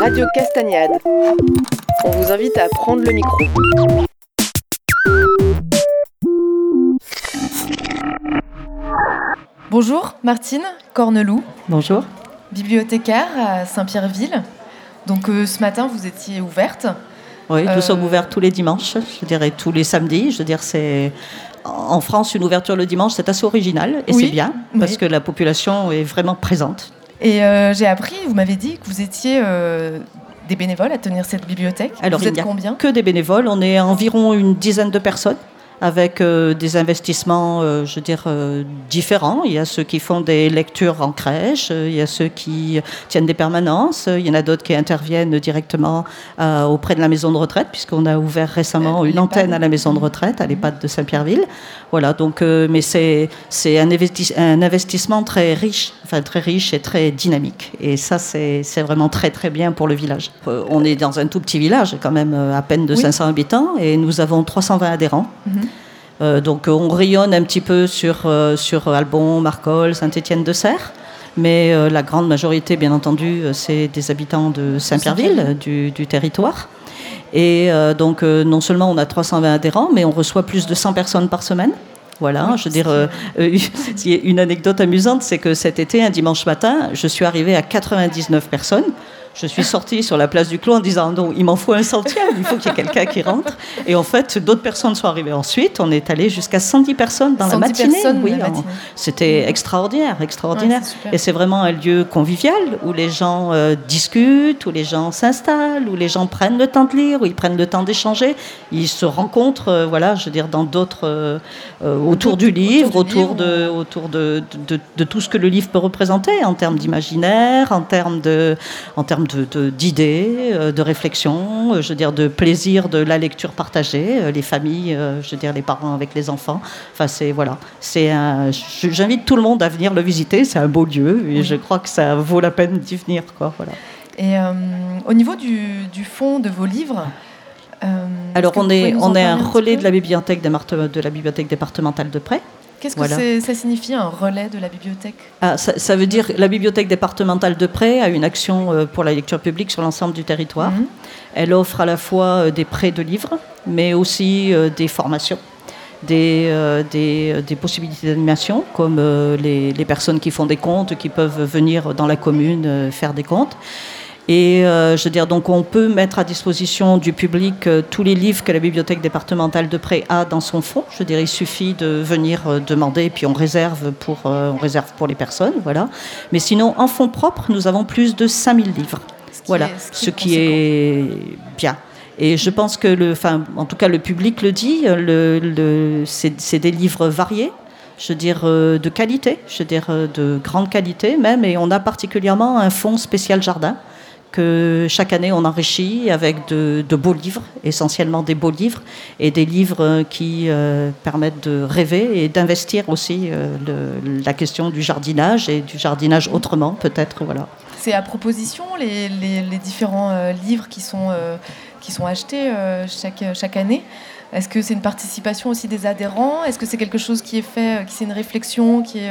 Radio Castagnade. On vous invite à prendre le micro. Bonjour, Martine Corneloup. Bonjour. Bibliothécaire à Saint-Pierreville. Donc euh, ce matin, vous étiez ouverte. Oui, nous Euh, sommes ouverts tous les dimanches, je dirais tous les samedis. Je veux dire, c'est en France une ouverture le dimanche, c'est assez original et Oui, c'est bien oui. parce que la population est vraiment présente. Et euh, j'ai appris, vous m'avez dit que vous étiez euh, des bénévoles à tenir cette bibliothèque. Alors vous il êtes a combien? que des bénévoles, on est environ une dizaine de personnes avec euh, des investissements, euh, je veux dire, euh, différents. Il y a ceux qui font des lectures en crèche, euh, il y a ceux qui tiennent des permanences, euh, il y en a d'autres qui interviennent directement euh, auprès de la maison de retraite, puisqu'on a ouvert récemment une antenne à la maison de retraite, à l'EHPAD de Saint-Pierreville. Voilà, donc, euh, mais c'est c'est un, investi- un investissement très riche, enfin très riche et très dynamique. Et ça, c'est c'est vraiment très très bien pour le village. Euh, on est dans un tout petit village, quand même à peine de Oui. 500 habitants, et nous avons 320 adhérents. Mhm. Euh, donc on rayonne un petit peu sur, euh, sur Albon, Marcol, Saint-Étienne-de-Serre. Mais euh, la grande majorité, bien entendu, c'est des habitants de Saint-Pierreville, du, du territoire. Et donc, non seulement on a 320 adhérents, mais on reçoit plus de 100 personnes par semaine. Voilà, je veux dire, euh, une anecdote amusante, c'est que cet été, un dimanche matin, je suis arrivée à 99 personnes. Je suis sortie sur la place du Clos en disant non, il m'en faut un centième, il faut qu'il y ait quelqu'un qui rentre. Et en fait, d'autres personnes sont arrivées ensuite. On est allé jusqu'à 110 personnes dans 110 la matinée. personnes oui, en-. C'était extraordinaire, extraordinaire. Ouais, super. et c'est vraiment un lieu convivial où les gens euh, discutent, où les gens s'installent, où les gens prennent le temps de lire, où ils prennent le temps d'échanger. Ils se rencontrent, euh, voilà, je veux dire, dans d'autres, euh, autour du livre, du autour, de, autour de, de, de tout ce que le livre peut représenter en termes d'imaginaire, en termes de, en termes de, de- d'idées, euh, de réflexion, euh, je veux dire, de plaisir de la lecture partagée, euh, les familles, je veux dire, les parents avec les enfants. Enfin, c'est voilà, c'est J'invite tout le monde à venir le visiter. C'est un beau lieu et je crois que ça vaut la peine d'y venir, quoi. Voilà. Et euh, au niveau du, du fond de vos livres. euh, Alors on est on est un relais de la bibliothèque de la bibliothèque départementale de Près. Qu'est-ce que voilà. ça signifie un relais de la bibliothèque? Ah, ça, ça veut dire la bibliothèque départementale de Près a une action euh, pour la lecture publique sur l'ensemble du territoire. Mhm. Elle offre à la fois euh, des prêts de livres, mais aussi euh, des formations, des, euh, des, des possibilités d'animation, comme euh, les, les personnes qui font des comptes, qui peuvent venir dans la commune euh, faire des comptes. Et euh, je veux dire, donc on peut mettre à disposition du public euh, tous les livres que la bibliothèque départementale de Près a dans son fonds. Je veux dire, il suffit de venir euh, demander, et puis on réserve pour, euh, on réserve pour les personnes, voilà. Mais sinon, en fonds propres, nous avons plus de 5000 livres. Ce Voilà, est- ce qui est ce qui est bien. Et je pense que, le, enfin, en tout cas, le public le dit, le, le- c'est c'est des livres variés, je veux dire euh, de qualité, je veux dire euh, de grande qualité même, et on a particulièrement un fonds spécial jardin que chaque année on enrichit avec de, beaux livres, essentiellement des beaux livres, et des livres qui euh, permettent de rêver et d'investir aussi euh, la question du jardinage et du jardinage autrement, peut-être, voilà. C'est à proposition les, les- les différents euh, livres qui sont, euh, qui sont achetés euh, chaque, chaque année. Est-ce que c'est une participation aussi des adhérents? Est-ce que c'est quelque chose qui est fait, qui c'est une réflexion qui est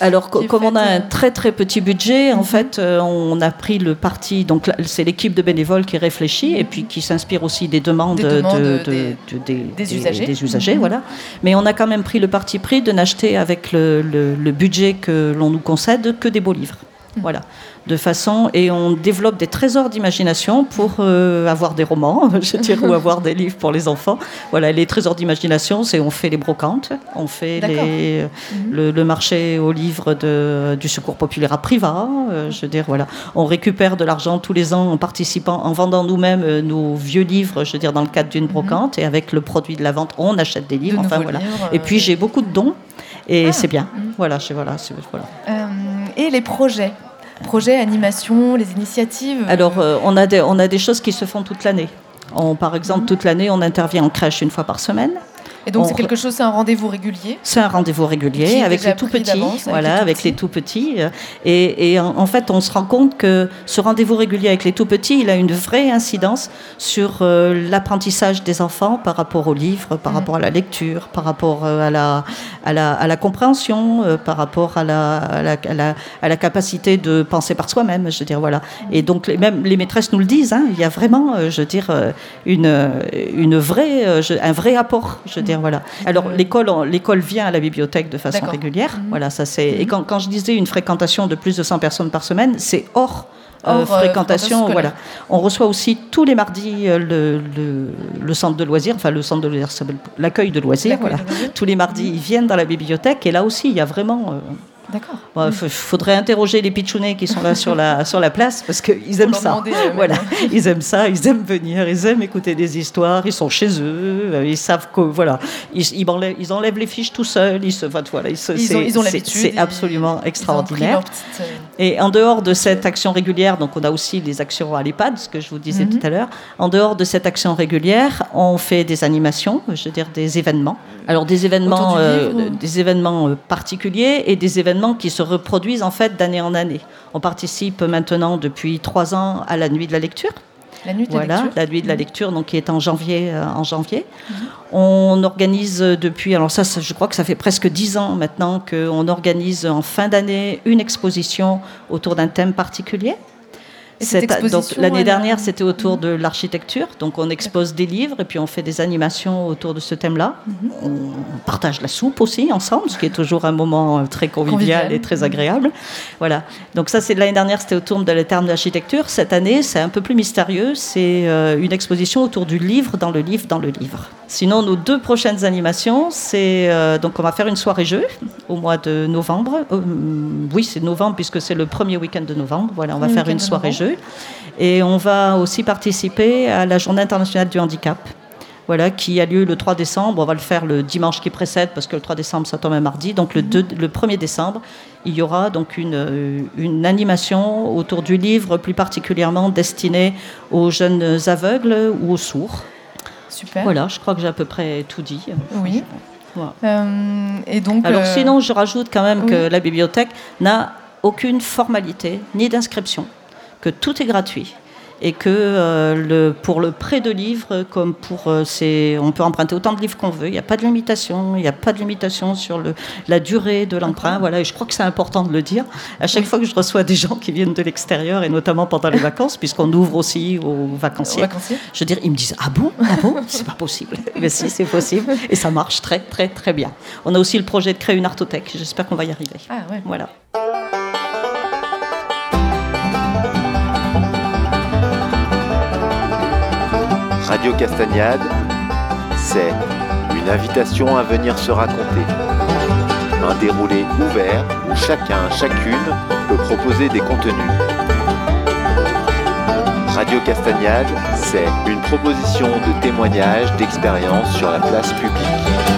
Alors, co- qui est comme on a un très très petit budget, en Mhm. fait, on a pris le parti. Donc, c'est l'équipe de bénévoles qui réfléchit et puis qui s'inspire aussi des demandes, Des de- demandes de- des- de- des, des usagers. des usagers, voilà. Mais on a quand même pris le parti pris de n'acheter avec le, le- le budget que l'on nous concède que des beaux livres. Mhm. Voilà. De façon, et on développe des trésors d'imagination pour euh, avoir des romans, je dirais, ou avoir des livres pour les enfants. Voilà, les trésors d'imagination, c'est on fait les brocantes, on fait les, Mhm. le, le marché aux livres de, du Secours populaire à Privas. euh, je veux dire, voilà. On récupère de l'argent tous les ans en participant, en vendant nous-mêmes euh, nos vieux livres, je veux dire, dans le cadre d'une brocante. Et avec le produit de la vente, on achète des livres. Mhm. de Enfin, voilà. livres, Et puis, j'ai beaucoup de dons. Et Ah. c'est bien. Mhm. Voilà, je, voilà, c'est- voilà. euh, et les projets? Projets, animations, les initiatives Alors, euh, on, a des, on a des choses qui se font toute l'année. On, par exemple, toute l'année, on intervient en crèche une fois par semaine. Et donc On c'est quelque chose, c'est un rendez-vous régulier. C'est un rendez-vous régulier avec les tout petits, voilà, avec les tout petits. Et, et en, en fait, on se rend compte que ce rendez-vous régulier avec les tout petits, il a une vraie incidence sur euh, l'apprentissage des enfants par rapport aux livres, par Mhm. rapport à la lecture, par rapport euh, à la, à la, à la compréhension, euh, par rapport à la, à, la, à, la, à la capacité de penser par soi-même. Je veux dire, voilà. Et donc, les, même les maîtresses nous le disent. hein, il y a vraiment, euh, je veux dire, une, une vraie, un vrai apport. Je veux dire, voilà. Alors, Euh, l'école, l'école vient à la bibliothèque de façon régulière. Mhm. Voilà, ça c'est. Et quand, quand je disais une fréquentation de plus de 100 personnes par semaine, c'est hors. euh, Hors, euh, fréquentation, voilà. On reçoit aussi tous les mardis le, le, le centre de loisirs, enfin le centre de loisirs, l'accueil de loisirs, voilà. de loisirs. Tous les mardis, ils viennent dans la bibliothèque et là aussi, il y a vraiment. D'accord. Bon, Il faudrait interroger les pitchounets qui sont là sur la, sur la place parce qu'ils aiment ça. demander, voilà. Ils aiment ça, ils aiment venir, ils aiment écouter des histoires, ils sont chez eux, ils savent que voilà, ils, ils, enlèvent, ils enlèvent les fiches tout seuls, ils se, voilà, ils, se- Ils c'est- ont, l'habitude. C'est absolument ils ont pris extraordinaire. leur petite, euh, Et en dehors de cette action régulière, donc on a aussi les actions à l'EHPAD, ce que je vous disais Mhm. tout à l'heure. En dehors de cette action régulière, on fait des animations, je veux dire des événements. Alors des événements, euh, livre des événements euh, particuliers et des événements qui se reproduisent en fait d'année en année. On participe maintenant depuis trois ans à la nuit de la lecture. La nuit de la Voilà, lecture. la nuit de la lecture, donc qui est en janvier. euh, en janvier. Mhm. On organise euh, depuis, alors ça, ça, je crois que ça fait presque dix ans maintenant qu'on organise en fin d'année une exposition autour d'un thème particulier. L'année dernière, c'était autour de l'architecture. Donc on expose des livres et puis on fait des animations autour de ce thème-là. Mhm. On partage la soupe aussi ensemble, ce qui est toujours un moment euh, très convivial, Convivial. et très agréable. Voilà. Donc ça, c'est de l'année dernière, c'était autour de la terme d'architecture. Cette année, c'est un peu plus mystérieux. C'est euh, une exposition autour du livre dans le livre dans le livre. Sinon, nos deux prochaines animations, c'est euh, donc on va faire une soirée jeu au mois de novembre. Euh, oui, c'est novembre puisque c'est le premier week-end de novembre. Voilà, on va faire une soirée jeu et on va aussi participer à la Journée internationale du handicap. Voilà, qui a lieu le 3 décembre. On va le faire le dimanche qui précède parce que le 3 décembre ça tombe un mardi. Donc le, 2 le 1er décembre, il y aura donc une, euh, une animation autour du livre plus particulièrement destinée aux jeunes aveugles ou aux sourds. Super. Voilà, je crois que j'ai à peu près tout dit. Oui. Voilà. Euh, et donc. Alors euh, sinon, je rajoute quand même que la bibliothèque n'a aucune formalité ni d'inscription, que tout est gratuit et que euh, le, pour le prêt de livres, comme pour euh, ces, on peut emprunter autant de livres qu'on veut, il n'y a pas de limitation, il n'y a pas de limitation sur le, la durée de l'emprunt. Voilà, et je crois que c'est important de le dire. À chaque Oui. fois que je reçois des gens qui viennent de l'extérieur et notamment pendant les vacances, puisqu'on ouvre aussi aux aux vacanciers. vacanciers. Je veux dire, ils me disent Ah bon Ah bon C'est pas possible. Mais si, c'est possible. Et ça marche très, très, très bien. On a aussi le projet de créer une artothèque. J'espère qu'on va y arriver. Ah ouais. Voilà. Radio Castagnade, c'est une invitation à venir se raconter. Un déroulé ouvert où chacun, chacune peut proposer des contenus. Radio Castagnade, c'est une proposition de témoignage, d'expérience sur la place publique.